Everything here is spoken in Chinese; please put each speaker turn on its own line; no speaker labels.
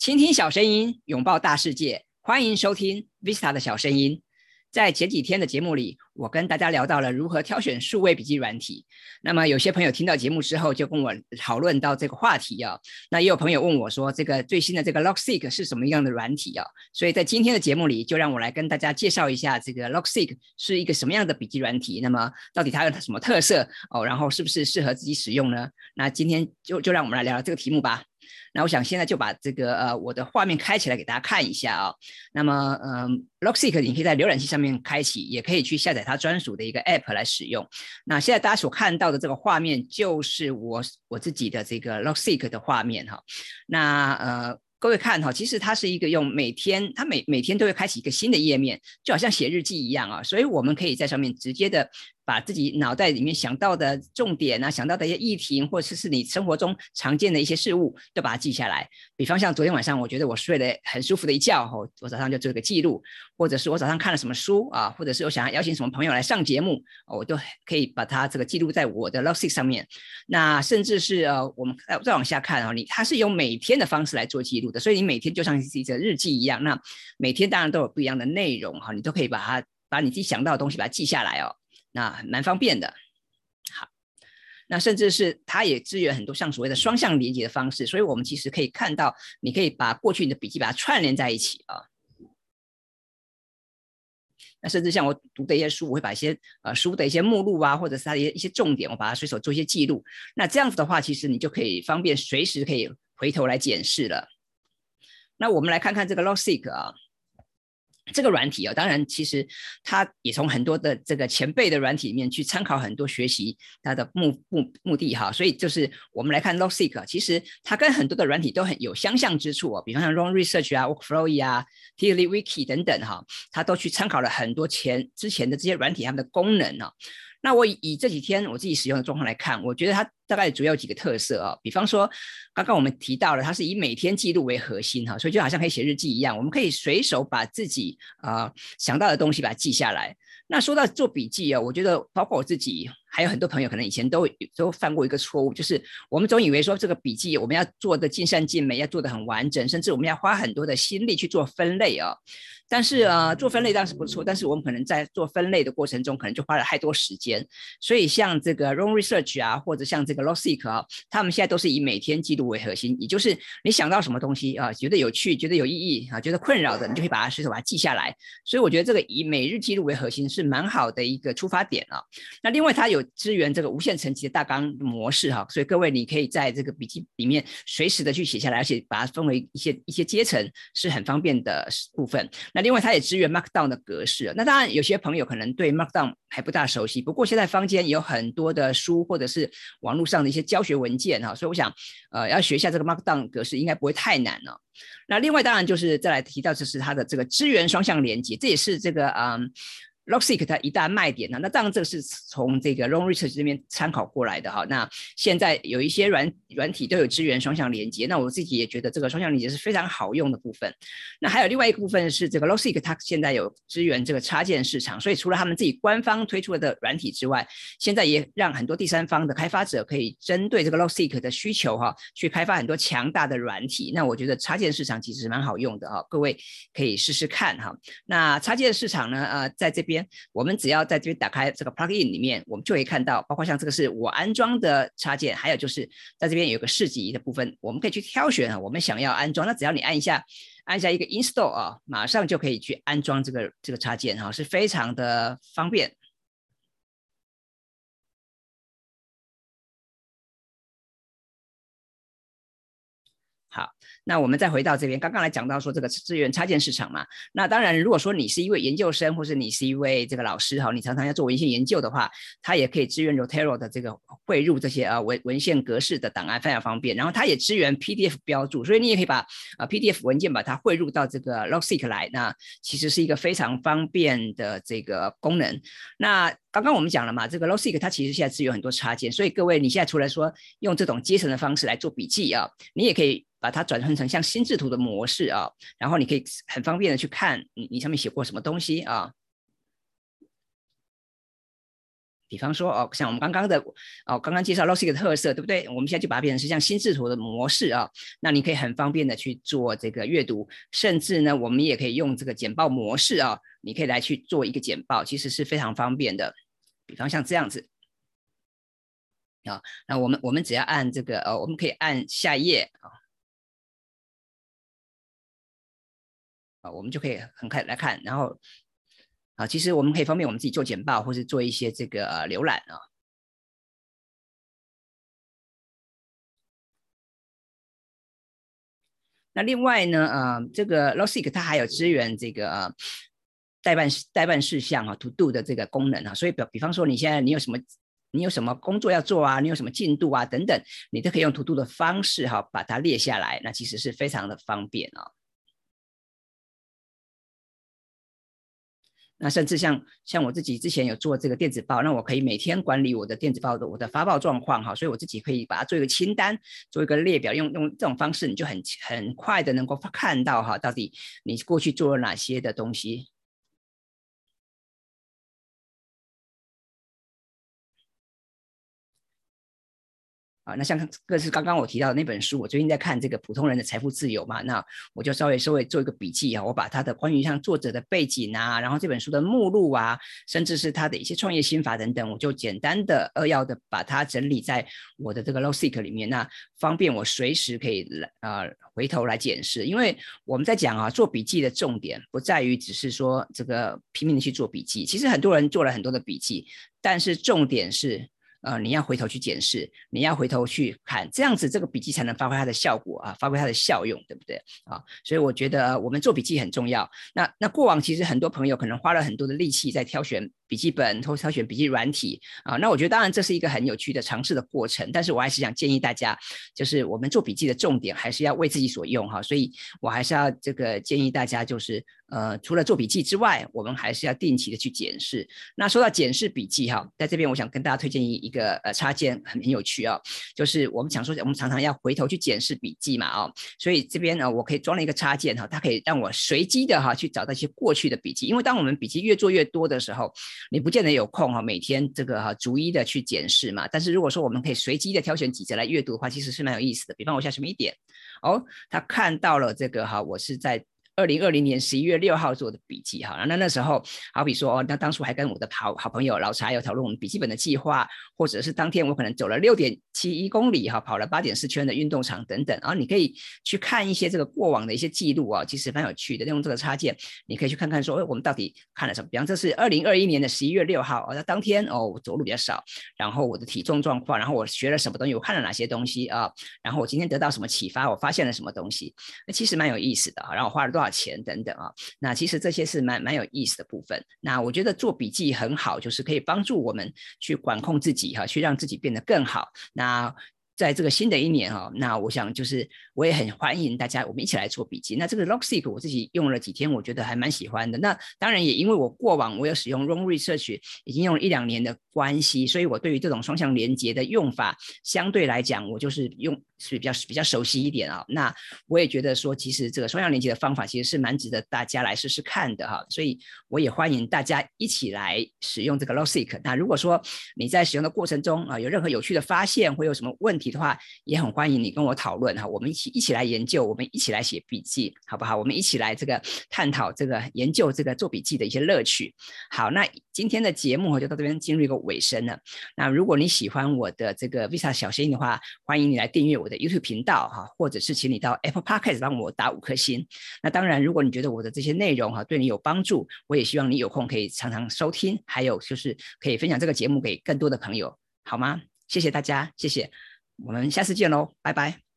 倾听小声音，拥抱大世界，欢迎收听 Vista 的小声音。在前几天的节目里，我跟大家聊到了如何挑选数位笔记软体。那么有些朋友听到节目之后，就跟我讨论到这个话题啊。那也有朋友问我说，这个最新的这个 Logseek 是什么样的软体啊？所以在今天的节目里，就让我来跟大家介绍一下这个 Logseek 是一个什么样的笔记软体。那么到底它有什么特色哦？然后是不是适合自己使用呢？那今天就就让我们来聊聊这个题目吧。那我想现在就把这个呃我的画面开起来给大家看一下啊。那么嗯，Logseek 你可以在浏览器上面开启，也可以去下载它专属的一个 App 来使用。那现在大家所看到的这个画面就是我我自己的这个 Logseek 的画面哈。那呃各位看哈，其实它是一个用每天它每每天都会开启一个新的页面，就好像写日记一样啊。所以我们可以在上面直接的。把自己脑袋里面想到的重点啊，想到的一些议题，或者是你生活中常见的一些事物，都把它记下来。比方像昨天晚上，我觉得我睡得很舒服的一觉，哈，我早上就做个记录；或者是我早上看了什么书啊，或者是我想要邀请什么朋友来上节目，我都可以把它这个记录在我的 Logseek 上面。那甚至是呃，我们再再往下看啊，你它是用每天的方式来做记录的，所以你每天就像是一个日记一样。那每天当然都有不一样的内容哈，你都可以把它把你自己想到的东西把它记下来哦。那蛮方便的，好，那甚至是它也支援很多像所谓的双向连接的方式，所以我们其实可以看到，你可以把过去你的笔记把它串联在一起啊。那甚至像我读的一些书，我会把一些呃书的一些目录啊，或者是它的一些重点，我把它随手做一些记录。那这样子的话，其实你就可以方便随时可以回头来检视了。那我们来看看这个 Logseq 啊。这个软体啊，当然其实它也从很多的这个前辈的软体里面去参考很多学习它的目目目的哈，所以就是我们来看 Logseek，其实它跟很多的软体都很有相像之处哦，比方像 ron Research 啊、Workflow 啊、TiddlyWiki 等等哈，它都去参考了很多前之前的这些软体它们的功能啊。那我以这几天我自己使用的状况来看，我觉得它大概主要有几个特色啊，比方说刚刚我们提到了，它是以每天记录为核心哈，所以就好像可以写日记一样，我们可以随手把自己啊想到的东西把它记下来。那说到做笔记啊，我觉得包括我自己，还有很多朋友可能以前都都犯过一个错误，就是我们总以为说这个笔记我们要做的尽善尽美，要做的很完整，甚至我们要花很多的心力去做分类啊。但是呃，做分类当然是不错，但是我们可能在做分类的过程中，可能就花了太多时间。所以像这个 Long Research 啊，或者像这个 Logseek 啊，他们现在都是以每天记录为核心，也就是你想到什么东西啊，觉得有趣、觉得有意义啊，觉得困扰的，你就可以把它随手把它记下来。所以我觉得这个以每日记录为核心是蛮好的一个出发点啊。那另外它有支援这个无限层级的大纲模式哈，所以各位你可以在这个笔记里面随时的去写下来，而且把它分为一些一些阶层是很方便的部分。那另外，它也支援 Markdown 的格式。那当然，有些朋友可能对 Markdown 还不大熟悉。不过，现在坊间有很多的书或者是网络上的一些教学文件哈，所以我想，呃，要学一下这个 Markdown 格式，应该不会太难了。那另外，当然就是再来提到，就是它的这个支援双向连接，这也是这个嗯。Logseek 它一大卖点呢，那当然这个是从这个 Long Research 这边参考过来的哈。那现在有一些软软体都有支援双向连接，那我自己也觉得这个双向连接是非常好用的部分。那还有另外一个部分是这个 Logseek 它现在有支援这个插件市场，所以除了他们自己官方推出的软体之外，现在也让很多第三方的开发者可以针对这个 Logseek 的需求哈，去开发很多强大的软体。那我觉得插件市场其实蛮好用的哈，各位可以试试看哈。那插件市场呢，呃，在这边。我们只要在这边打开这个 plugin 里面，我们就可以看到，包括像这个是我安装的插件，还有就是在这边有个市集的部分，我们可以去挑选啊，我们想要安装，那只要你按一下，按下一个 install 啊，马上就可以去安装这个这个插件哈，是非常的方便。那我们再回到这边，刚刚来讲到说这个资源插件市场嘛。那当然，如果说你是一位研究生，或是你是一位这个老师哈，你常常要做文献研究的话，它也可以支援 Rotero 的这个汇入这些啊文文献格式的档案，非常方便。然后它也支援 PDF 标注，所以你也可以把啊 PDF 文件把它汇入到这个 Logseek 来。那其实是一个非常方便的这个功能。那刚刚我们讲了嘛，这个 Logseek 它其实现在支援很多插件，所以各位你现在除了说用这种阶层的方式来做笔记啊，你也可以。把它转换成像心智图的模式啊，然后你可以很方便的去看你你上面写过什么东西啊。比方说哦，像我们刚刚的哦，刚刚介绍 Logic 的特色，对不对？我们现在就把它变成是像心智图的模式啊，那你可以很方便的去做这个阅读，甚至呢，我们也可以用这个简报模式啊，你可以来去做一个简报，其实是非常方便的。比方像这样子啊，那我们我们只要按这个呃，我们可以按下一页啊，我们就可以很快来看，然后。啊，其实我们可以方便我们自己做简报，或是做一些这个浏览啊。那另外呢，呃，这个 Logic 它还有支援这个代办代办事项啊，To Do 的这个功能啊。所以比比方说，你现在你有什么你有什么工作要做啊，你有什么进度啊等等，你都可以用 To Do 的方式哈，把它列下来。那其实是非常的方便啊。那甚至像像我自己之前有做这个电子报，那我可以每天管理我的电子报的我的发报状况哈，所以我自己可以把它做一个清单，做一个列表，用用这种方式，你就很很快的能够看到哈，到底你过去做了哪些的东西。那像这是刚刚我提到的那本书，我最近在看这个普通人的财富自由嘛，那我就稍微稍微做一个笔记啊，我把他的关于像作者的背景啊，然后这本书的目录啊，甚至是他的一些创业心法等等，我就简单的扼要的把它整理在我的这个 Logic 里面，那方便我随时可以来啊回头来检视，因为我们在讲啊，做笔记的重点不在于只是说这个拼命的去做笔记，其实很多人做了很多的笔记，但是重点是。呃，你要回头去检视，你要回头去看，这样子这个笔记才能发挥它的效果啊，发挥它的效用，对不对啊？所以我觉得我们做笔记很重要。那那过往其实很多朋友可能花了很多的力气在挑选。笔记本或挑选笔记软体啊，那我觉得当然这是一个很有趣的尝试的过程，但是我还是想建议大家，就是我们做笔记的重点还是要为自己所用哈，所以我还是要这个建议大家，就是呃除了做笔记之外，我们还是要定期的去检视。那说到检视笔记哈，在这边我想跟大家推荐一一个呃插件很很有趣啊，就是我们想说我们常常要回头去检视笔记嘛啊，所以这边呢我可以装了一个插件哈，它可以让我随机的哈去找到一些过去的笔记，因为当我们笔记越做越多的时候。你不见得有空哈，每天这个哈逐一的去检视嘛。但是如果说我们可以随机的挑选几则来阅读的话，其实是蛮有意思的。比方我下什么一点，哦，他看到了这个哈，我是在。二零二零年十一月六号做的笔记哈，那那时候好比说，那当初还跟我的好好朋友老茶有讨论我们笔记本的计划，或者是当天我可能走了六点七一公里哈，跑了八点四圈的运动场等等，然后你可以去看一些这个过往的一些记录啊，其实蛮有趣的。用这个插件，你可以去看看说，哎，我们到底看了什么？比方这是二零二一年的十一月六号，那当天哦，我走路比较少，然后我的体重状况，然后我学了什么东西，我看了哪些东西啊？然后我今天得到什么启发？我发现了什么东西？那其实蛮有意思的。然后我花了多少？钱等等啊，那其实这些是蛮蛮有意思的部分。那我觉得做笔记很好，就是可以帮助我们去管控自己哈，去让自己变得更好。那在这个新的一年哈，那我想就是我也很欢迎大家，我们一起来做笔记。那这个 Logseek 我自己用了几天，我觉得还蛮喜欢的。那当然也因为我过往我有使用 Long Research，已经用了一两年的关系，所以我对于这种双向连接的用法，相对来讲我就是用。是比较比较熟悉一点啊，那我也觉得说，其实这个双向连接的方法其实是蛮值得大家来试试看的哈，所以我也欢迎大家一起来使用这个 Logic。那如果说你在使用的过程中啊，有任何有趣的发现，会有什么问题的话，也很欢迎你跟我讨论哈，我们一起一起来研究，我们一起来写笔记，好不好？我们一起来这个探讨这个研究这个做笔记的一些乐趣。好，那今天的节目就到这边进入一个尾声了。那如果你喜欢我的这个 Visa 小声音的话，欢迎你来订阅我。的 YouTube 频道哈，或者是请你到 Apple Podcast 帮我打五颗星。那当然，如果你觉得我的这些内容哈对你有帮助，我也希望你有空可以常常收听，还有就是可以分享这个节目给更多的朋友，好吗？谢谢大家，谢谢，我们下次见喽，拜拜。